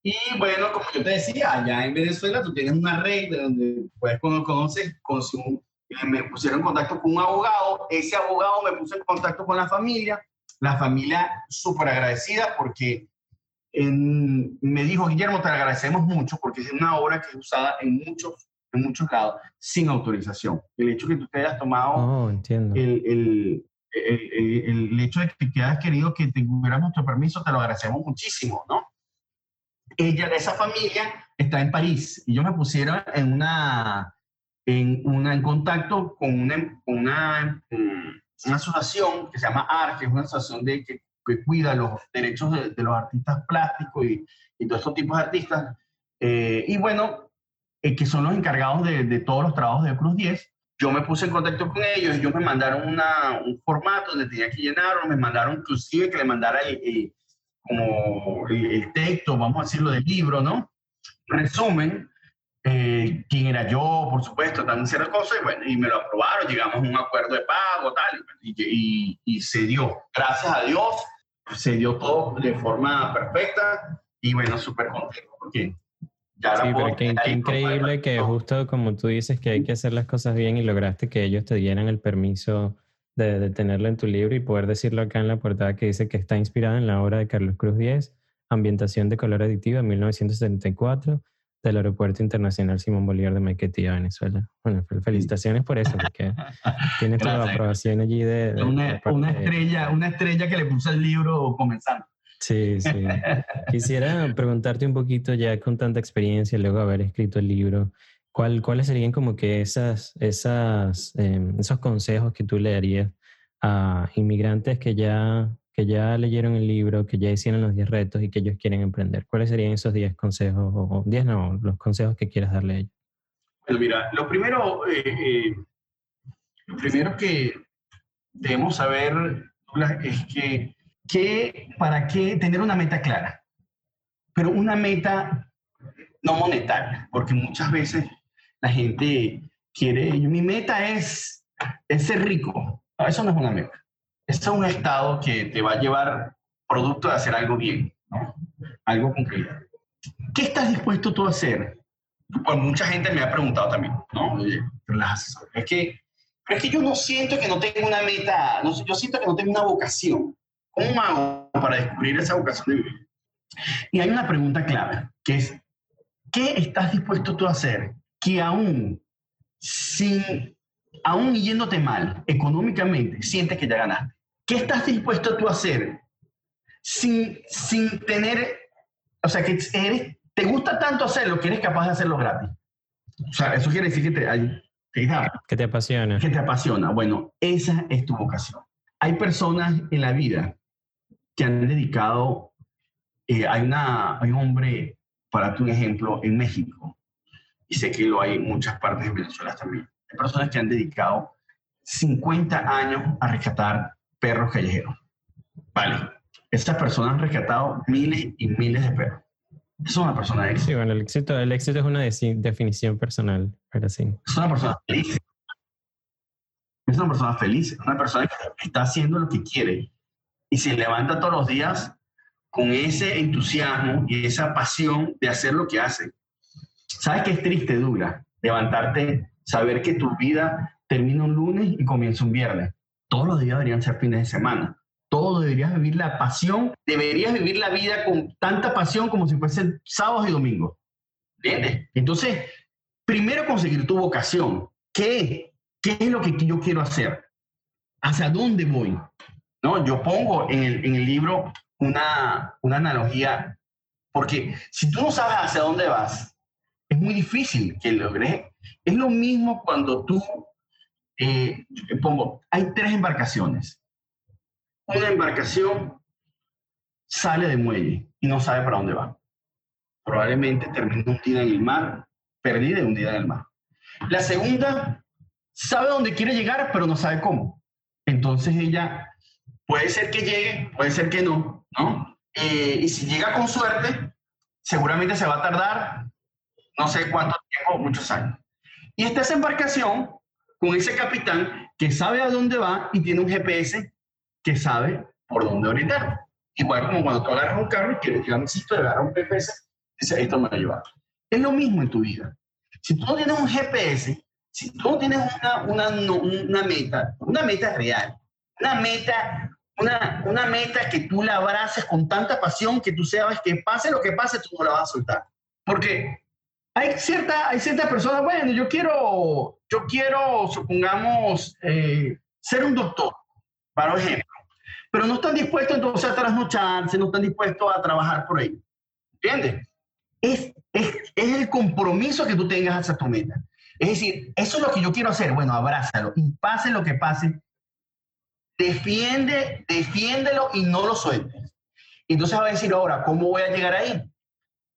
Y bueno, como yo te decía, allá en Venezuela tú tienes una red donde puedes conocer, con su, me pusieron en contacto con un abogado, ese abogado me puso en contacto con la familia, la familia súper agradecida porque me dijo, Guillermo, te agradecemos mucho porque es una obra que es usada en muchos, en muchos lados sin autorización. El hecho que tú te hayas tomado oh, entiendo. El, el, el, el, hecho de que hayas querido que tuviéramos nuestro permiso, te lo agradecemos muchísimo, ¿no? Ella, de esa familia, está en París y yo me pusieron en una, en, una, en contacto con una, una, una asociación que se llama ARC, que es una asociación de, que, que cuida los derechos de, los artistas plásticos y, y, todos estos tipos de artistas. Eh, y bueno, eh, que son los encargados de, de, todos los trabajos de Cruz 10. Yo me puse en contacto con ellos, ellos me mandaron una, un formato donde tenía que llenar, me mandaron inclusive que le mandara el, como el, texto, vamos a decirlo, del libro, ¿no? Resumen, eh, quién era yo, por supuesto, tan ciertas cosas, y bueno, y me lo aprobaron, llegamos a un acuerdo de pago, tal, y, y, se dio. Gracias a Dios, se dio todo de forma perfecta, y bueno, súper contento, porque ya sí, pero qué, increíble que justo como tú dices que hay que hacer las cosas bien y lograste que ellos te dieran el permiso de, tenerlo en tu libro y poder decirlo acá en la portada que dice que está inspirada en la obra de Carlos Cruz Diez, Ambientación de color aditiva, 1974, del Aeropuerto Internacional Simón Bolívar de Maiquetía, Venezuela. Bueno, felicitaciones por eso, porque tienes toda la aprobación allí de... una, una, estrella, una estrella que le puso el libro comenzando. Sí, sí. Quisiera preguntarte un poquito ya con tanta experiencia, luego haber escrito el libro, ¿Cuáles serían como que esas, esas, em, esos consejos que tú le darías a inmigrantes que ya, que ya leyeron el libro, que ya hicieron los 10 retos y que ellos quieren emprender? ¿Cuáles serían esos 10 consejos, o 10 no, los consejos que quieras darle a ellos? Bueno, mira, lo primero, eh, eh, lo primero que debemos saber es que, que, para qué tener una meta clara, pero una meta no monetaria, porque muchas veces la gente quiere, mi meta es, ser rico. eso no es una meta. Es un estado que te va a llevar producto de hacer algo bien, ¿no? algo concreto. ¿Qué estás dispuesto tú a hacer? Pues mucha gente me ha preguntado también, ¿no? es que, es que yo no siento que no tengo una meta, no, yo siento que no tengo una vocación. ¿Cómo hago para descubrir esa vocación de vida? Y hay una pregunta clave, que es, ¿qué estás dispuesto tú a hacer que aún sin, aún yéndote mal económicamente, sientes que ya ganaste. ¿Qué estás dispuesto tú a hacer sin, sin tener, o sea, que eres, te gusta tanto hacerlo que eres capaz de hacerlo gratis? O sea, eso quiere decir que te, que te apasiona. Que te apasiona. Bueno, esa es tu vocación. Hay personas en la vida que han dedicado, eh, hay, una, hay un hombre, para tu ejemplo, en México, y sé que lo hay en muchas partes de Venezuela también. Hay personas que han dedicado 50 años a rescatar perros callejeros. Vale. Estas personas han rescatado miles y miles de perros. Es una persona de éxito. Sí, bueno, el éxito, el éxito es una definición personal, pero sí. Es una persona feliz. Es una persona feliz, una persona que está haciendo lo que quiere y se levanta todos los días con ese entusiasmo y esa pasión de hacer lo que hace. ¿Sabes qué es triste, Douglas? Levantarte, saber que tu vida termina un lunes y comienza un viernes. Todos los días deberían ser fines de semana. Todo deberías vivir la pasión, deberías vivir la vida con tanta pasión como si fuesen sábados y domingos. ¿Entiendes? Entonces, primero conseguir tu vocación. ¿Qué? ¿Qué es lo que yo quiero hacer? ¿Hacia dónde voy? ¿No? Yo pongo en el, en el libro una, una analogía, porque si tú no sabes hacia dónde vas, es muy difícil que logres. Es lo mismo cuando tú, eh, pongo, hay tres embarcaciones. Una embarcación sale de muelle y no sabe para dónde va. Probablemente termine hundida en el mar, perdida y hundida en el mar. La segunda sabe dónde quiere llegar, pero no sabe cómo. Entonces ella puede ser que llegue, puede ser que no, ¿no? Eh, y si llega con suerte, seguramente se va a tardar no sé cuánto tiempo, muchos años. Y está esa embarcación con ese capitán que sabe a dónde va y tiene un GPS que sabe por dónde orientar. Igual como cuando tú agarras un carro y quieres llegar a un sitio, agarrar un GPS esto me va a llevar. Es lo mismo en tu vida. Si tú no tienes un GPS, si tú no tienes una, una, una meta, una meta real, una meta, una, una meta que tú la abraces con tanta pasión que tú sabes que pase lo que pase, tú no la vas a soltar. Porque hay cierta, hay ciertas personas, bueno, yo quiero, yo quiero, supongamos, eh, ser un doctor, para ejemplo, pero no están dispuestos entonces a trasnocharse, no están dispuestos a trabajar por ahí. ¿Entiendes? Es, es, es el compromiso que tú tengas hacia tu meta. Es decir, eso es lo que yo quiero hacer. Bueno, abrázalo y pase lo que pase, defiende, defiéndelo y no lo sueltes. Entonces va a decir ahora, ¿cómo voy a llegar ahí?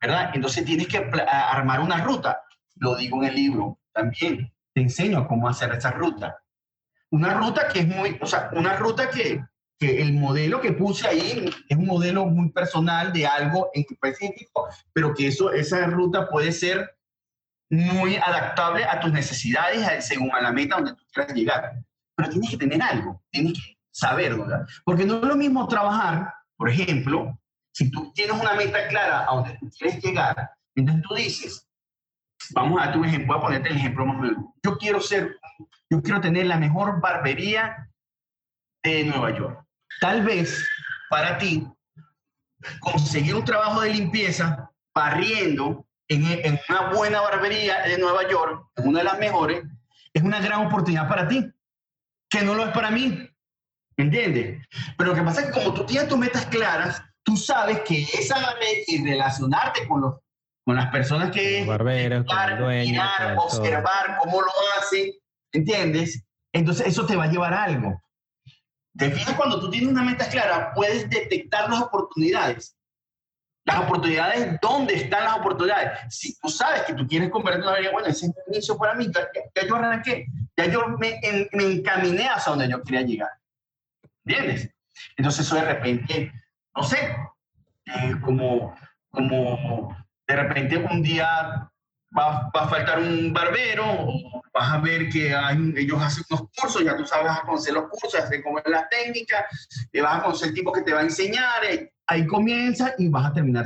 ¿Verdad? Entonces tienes que armar una ruta. Lo digo en el libro también. Te enseño cómo hacer esa ruta. Una ruta que es muy, o sea, una ruta que, que el modelo que puse ahí es un modelo muy personal de algo en específico, pero que eso, esa ruta puede ser muy adaptable a tus necesidades según a la meta donde tú quieras llegar. Pero tienes que tener algo, tienes que saber, ¿verdad? Porque no es lo mismo trabajar, por ejemplo, si tú tienes una meta clara a donde tú quieres llegar, entonces tú dices, vamos a darte un ejemplo, voy a ponerte el ejemplo más o menos. Yo quiero ser, yo quiero tener la mejor barbería de Nueva York. Tal vez para ti conseguir un trabajo de limpieza barriendo en, una buena barbería de Nueva York, en una de las mejores, es una gran oportunidad para ti, que no lo es para mí. ¿Entiendes? Pero lo que pasa es que como tú tienes tus metas claras, tú sabes que esa y relacionarte con, los, con las personas que... Barberos, mirar, observar cómo lo hacen, ¿entiendes? Entonces eso te va a llevar a algo. Te fijas cuando tú tienes una meta clara, puedes detectar las oportunidades las oportunidades, ¿dónde están las oportunidades? Si tú sabes que tú quieres convertir una vida, bueno, ese es el inicio para mí, ya, yo arranqué, ya yo me, me, encaminé hacia donde yo quería llegar. ¿Entiendes? Entonces eso de repente, no sé, eh, como, como de repente un día va, va, a faltar un barbero, vas a ver que hay, ellos hacen unos cursos, ya tú sabes, vas a conocer los cursos, a conocer las técnicas, te vas a conocer el tipo que te va a enseñar, eh, ahí comienza y vas a terminar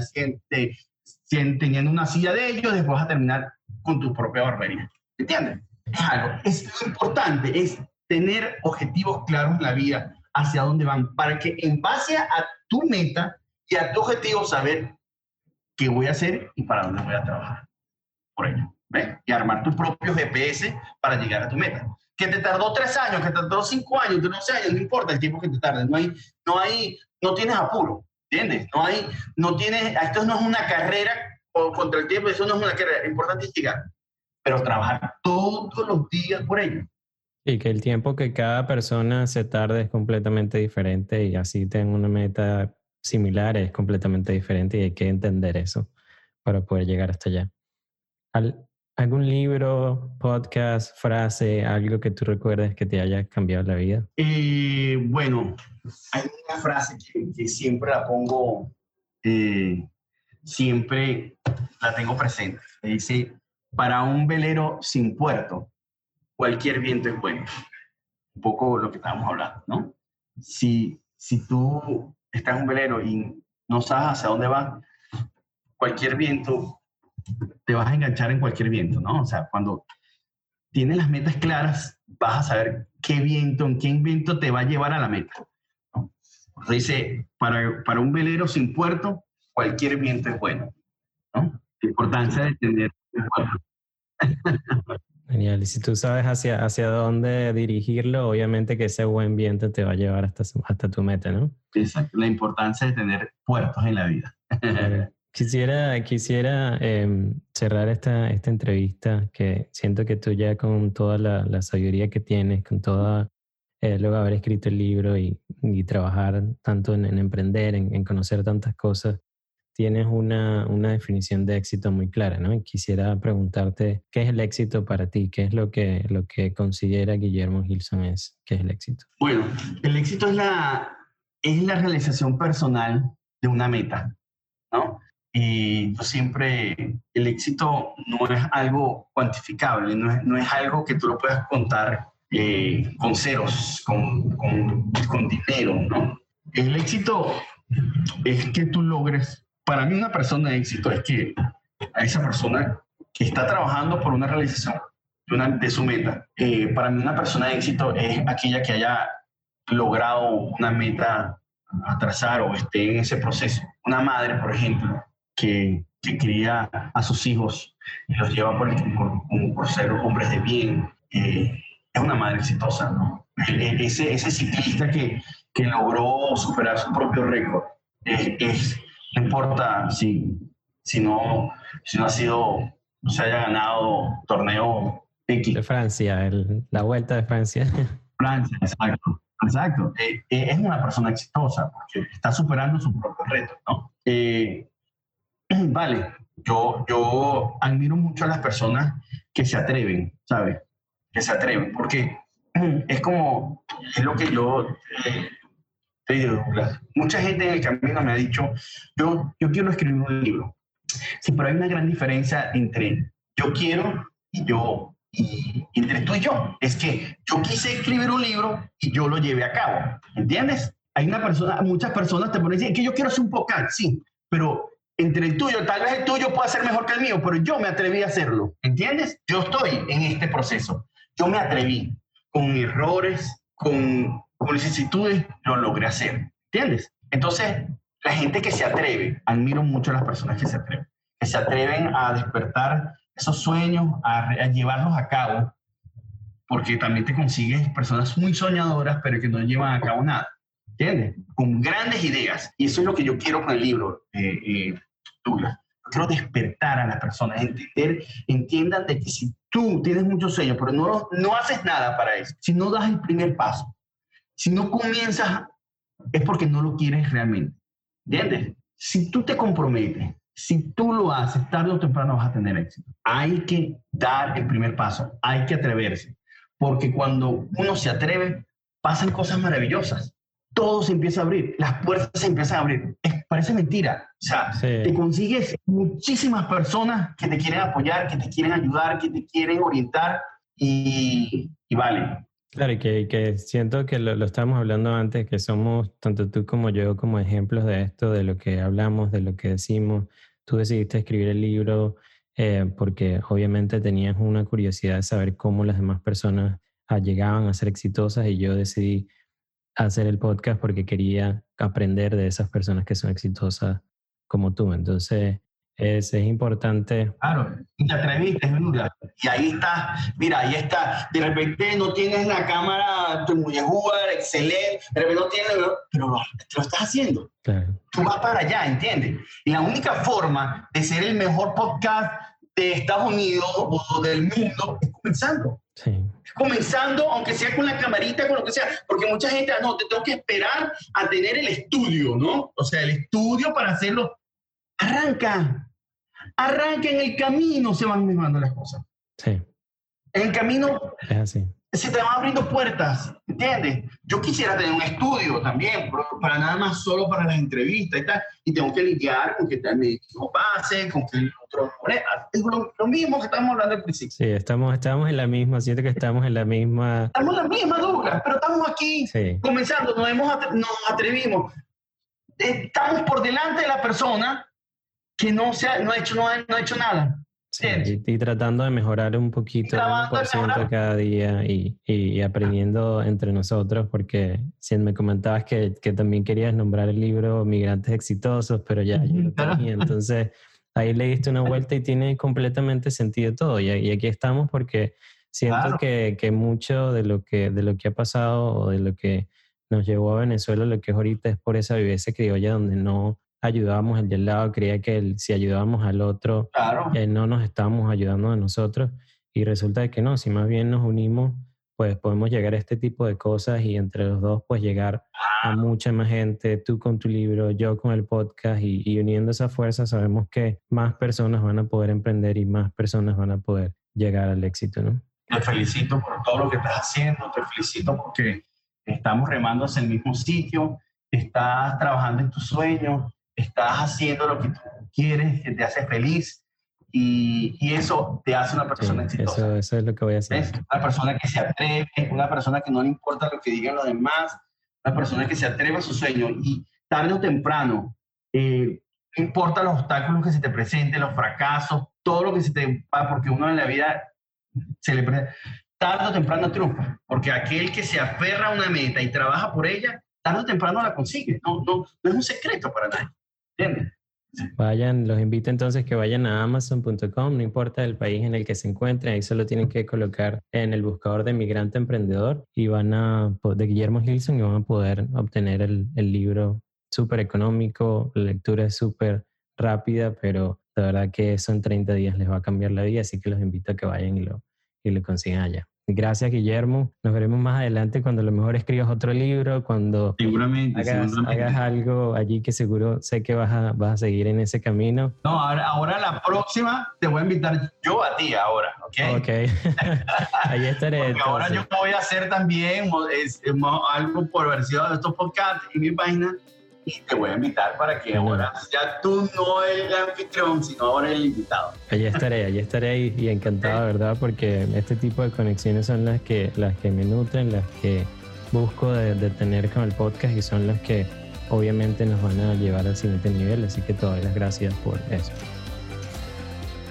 teniendo una silla de ellos, después vas a terminar con tu propia barbería. ¿Entiendes? Es algo, es importante, es tener objetivos claros en la vida, hacia dónde van, para que en base a tu meta y a tu objetivo saber qué voy a hacer y para dónde voy a trabajar por ello. ¿Ves? Y armar tu propio GPS para llegar a tu meta. Que te tardó tres años, que te tardó cinco años, no sé no importa el tiempo que te tarde, no hay, no hay, no tienes apuro. ¿Entiendes? No hay, no tiene, esto no es una carrera contra el tiempo, eso no es una carrera, lo importante es llegar, pero trabajar todos los días por ello. Y que el tiempo que cada persona se tarde es completamente diferente y así tenga una meta similar es completamente diferente y hay que entender eso para poder llegar hasta allá. ¿Algún libro, podcast, frase, algo que tú recuerdes que te haya cambiado la vida? Eh, bueno, hay una frase que, siempre la pongo, eh, siempre la tengo presente. Dice, para un velero sin puerto, cualquier viento es bueno. Un poco lo que estábamos hablando, ¿no? Si, si tú estás en un velero y no sabes hacia dónde vas, cualquier viento, te vas a enganchar en cualquier viento, ¿no? O sea, cuando tienes las metas claras, vas a saber qué viento, en qué viento te va a llevar a la meta dice, para, para un velero sin puerto, cualquier viento es bueno. ¿no? La importancia de tener un puerto. Genial. Y si tú sabes hacia, hacia dónde dirigirlo, obviamente que ese buen viento te va a llevar hasta, hasta tu meta, ¿no? Exacto. La importancia de tener puertos en la vida. Quisiera, quisiera em, cerrar esta, esta entrevista, que siento que tú ya con toda la, la sabiduría que tienes, con toda eh, luego haber escrito el libro y, y trabajar tanto en, emprender, en, conocer tantas cosas, tienes una, una, definición de éxito muy clara, ¿no? Y quisiera preguntarte, ¿qué es el éxito para ti? ¿Qué es lo que, lo que considera Guillermo Gilson es? ¿Qué es el éxito? Bueno, el éxito es la, es la realización personal de una meta, ¿no? Y yo siempre, el éxito no es algo cuantificable, no es, no es algo que tú lo puedas contar eh, con ceros, con, con, con, dinero, ¿no? El éxito es que tú logres para mí una persona de éxito es que a esa persona que está trabajando por una realización de, una, de su meta, eh, para mí una persona de éxito es aquella que haya logrado una meta a trazar o esté en ese proceso. Una madre, por ejemplo, que, que cría a sus hijos y los lleva por, por, ser hombres de bien, eh, es una madre exitosa, ¿no? Ese, ese ciclista que, que logró superar su propio récord, es, no importa si, si, no, si no ha sido, se haya ganado torneo X. De Francia, la vuelta de Francia. Francia, exacto. Exacto. Eh, eh, es una persona exitosa porque está superando su propio reto, ¿no? Eh, vale, yo, yo admiro mucho a las personas que se atreven, ¿sabes? Que se atreven, porque es como, es lo que yo mucha gente en el camino me ha dicho, yo, yo quiero escribir un libro. Sí, pero hay una gran diferencia entre yo quiero y yo y entre tú y yo. Es que yo quise escribir un libro y yo lo llevé a cabo. ¿Entiendes? Hay una persona, muchas personas te ponen decir que yo quiero hacer un podcast, sí, pero entre el tuyo, tal vez el tuyo pueda ser mejor que el mío, pero yo me atreví a hacerlo. ¿Entiendes? Yo estoy en este proceso. Yo me atreví con errores, con, con vicisitudes, lo logré hacer. ¿Entiendes? Entonces, la gente que se atreve, admiro mucho a las personas que se atreven, que se atreven a despertar esos sueños, a, llevarlos a cabo, porque también te consigues personas muy soñadoras, pero que no llevan a cabo nada. ¿Entiendes? Con grandes ideas. Y eso es lo que yo quiero con el libro, eh, eh, Douglas. quiero despertar a las personas, entender, entiendan de que si tú tienes muchos sueños, pero no, no haces nada para eso, si no das el primer paso, si no comienzas, es porque no lo quieres realmente. ¿Entiendes? Si tú te comprometes, si tú lo haces, tarde o temprano vas a tener éxito. Hay que dar el primer paso, hay que atreverse, porque cuando uno se atreve, pasan cosas maravillosas. Todo se empieza a abrir, las puertas se empiezan a abrir. parece mentira. O sea, te consigues muchísimas personas que te quieren apoyar, que te quieren ayudar, que te quieren orientar y, vale. Claro, y que, siento que lo, lo estábamos hablando antes, que somos, tanto tú como yo, como ejemplos de esto, de lo que hablamos, de lo que decimos, tú decidiste escribir el libro eh, porque obviamente tenías una curiosidad de saber cómo las demás personas ah, llegaban a ser exitosas y yo decidí hacer el podcast porque quería aprender de esas personas que son exitosas como tú. Entonces, es, es importante. Claro, y te atreviste, Y ahí está, mira, ahí está. De repente no tienes la cámara muy jugar, excelente, de repente no tienes, pero lo, lo estás haciendo. Claro. Tú vas para allá, ¿entiendes? Y la única forma de ser el mejor podcast de Estados Unidos o del mundo es comenzando. Sí. Comenzando, aunque sea con la camarita, con lo que sea, porque mucha gente, ah, no, te tengo que esperar a tener el estudio, ¿no? O sea, el estudio para hacerlo. Arranca, arranca en el camino, se van mejorando las cosas. Sí. En el camino es así. se te van abriendo puertas, ¿entiendes? Yo quisiera tener un estudio también, para nada más solo para las entrevistas y tal, y tengo que lidiar con que mi hijo pase, con que el otro... Es lo, lo, mismo que estamos hablando al principio. Sí, estamos, estamos en la misma, siento que estamos en la misma... Estamos en la misma, Douglas, pero estamos aquí comenzando, nos, hemos, nos atrevimos. Estamos por delante de la persona que no, se ha, no, ha, hecho, no, ha, no ha hecho nada. y, tratando de mejorar un poquito, un por ciento cada día y, y, aprendiendo entre nosotros, porque si me comentabas que, que, también querías nombrar el libro Migrantes Exitosos, pero ya yo lo tenía, entonces ahí le diste una vuelta y tiene completamente sentido todo. Y, y aquí estamos porque siento que, que, mucho de lo que, de lo que ha pasado o de lo que nos llevó a Venezuela, lo que es ahorita, es por esa vivencia criolla donde no ayudábamos el del lado, creía que si ayudábamos al otro, eh, no nos estábamos ayudando a nosotros. Y resulta que no, si más bien nos unimos, pues podemos llegar a este tipo de cosas y entre los dos, pues llegar a mucha más gente, tú con tu libro, yo con el podcast y, uniendo esa fuerza sabemos que más personas van a poder emprender y más personas van a poder llegar al éxito, ¿no? Te felicito por todo lo que estás haciendo, te felicito porque estamos remando hacia el mismo sitio, estás trabajando en tus sueños, estás haciendo lo que tú quieres, que te hace feliz y, y eso te hace una persona exitosa. Eso, eso, es lo que voy a hacer. Una persona que se atreve, una persona que no le importa lo que digan los demás, una persona que se atreve a su sueño y tarde o temprano, eh, No importa los obstáculos que se te presenten, los fracasos, todo lo que se te va, porque uno en la vida se le presenta, tarde o temprano triunfa, porque aquel que se aferra a una meta y trabaja por ella, tarde o temprano la consigue. No, no, no es un secreto para nadie. ¿Entiendes? Vayan, los invito entonces que vayan a amazon.com, no importa el país en el que se encuentren, ahí solo tienen que colocar en el buscador de migrante emprendedor y van a, de Guillermo Gilson y van a poder obtener el, el libro súper económico, la lectura es súper rápida, pero de verdad que eso en 30 días les va a cambiar la vida, así que los invito a que vayan y lo, y lo consigan allá. Gracias, Guillermo. Nos veremos más adelante cuando a lo mejor escribas otro libro, cuando seguramente, hagas, hagas, algo allí que seguro sé que vas a, vas a seguir en ese camino. No, ahora, ahora, la próxima te voy a invitar yo a ti ahora, ¿ok? Ok. Ahí estaré. ahora yo voy a hacer también es, es, algo por versión de estos podcasts y mi página y te voy a invitar para que ahora ya tú no el anfitrión, sino ahora el invitado. Allí estaré, allí estaré y, y encantado, ¿verdad? Porque este tipo de conexiones son las que, las que me nutren, las que busco de, de tener con el podcast y son las que obviamente nos van a llevar al siguiente nivel, así que todas las gracias por eso.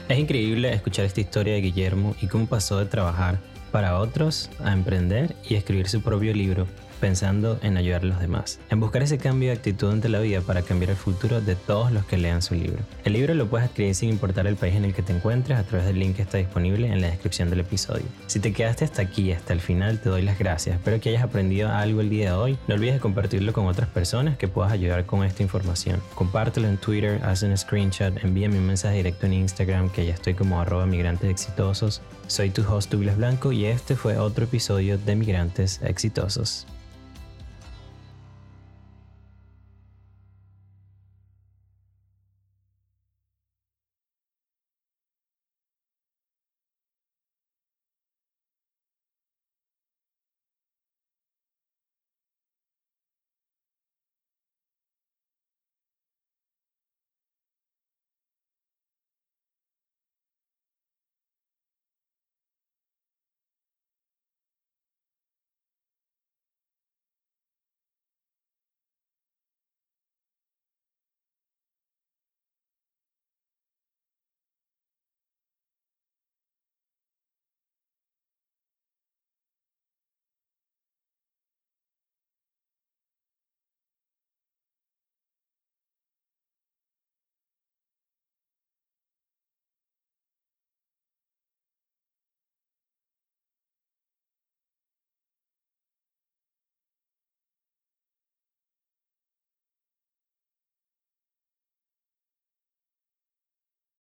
Es increíble escuchar esta historia de Guillermo y cómo pasó de trabajar para otros a emprender y escribir su propio libro pensando en ayudar a los demás, en buscar ese cambio de actitud ante la vida para cambiar el futuro de todos los que lean su libro. El libro lo puedes adquirir sin importar el país en el que te encuentres a través del link que está disponible en la descripción del episodio. Si te quedaste hasta aquí, hasta el final, te doy las gracias. Espero que hayas aprendido algo el día de hoy. No olvides de compartirlo con otras personas que puedas ayudar con esta información. Compártelo en Twitter, haz un screenshot, envíame un mensaje directo en Instagram que ya estoy como arroba migrantes exitosos. Soy tu host Douglas Blanco y este fue otro episodio de Migrantes Exitosos.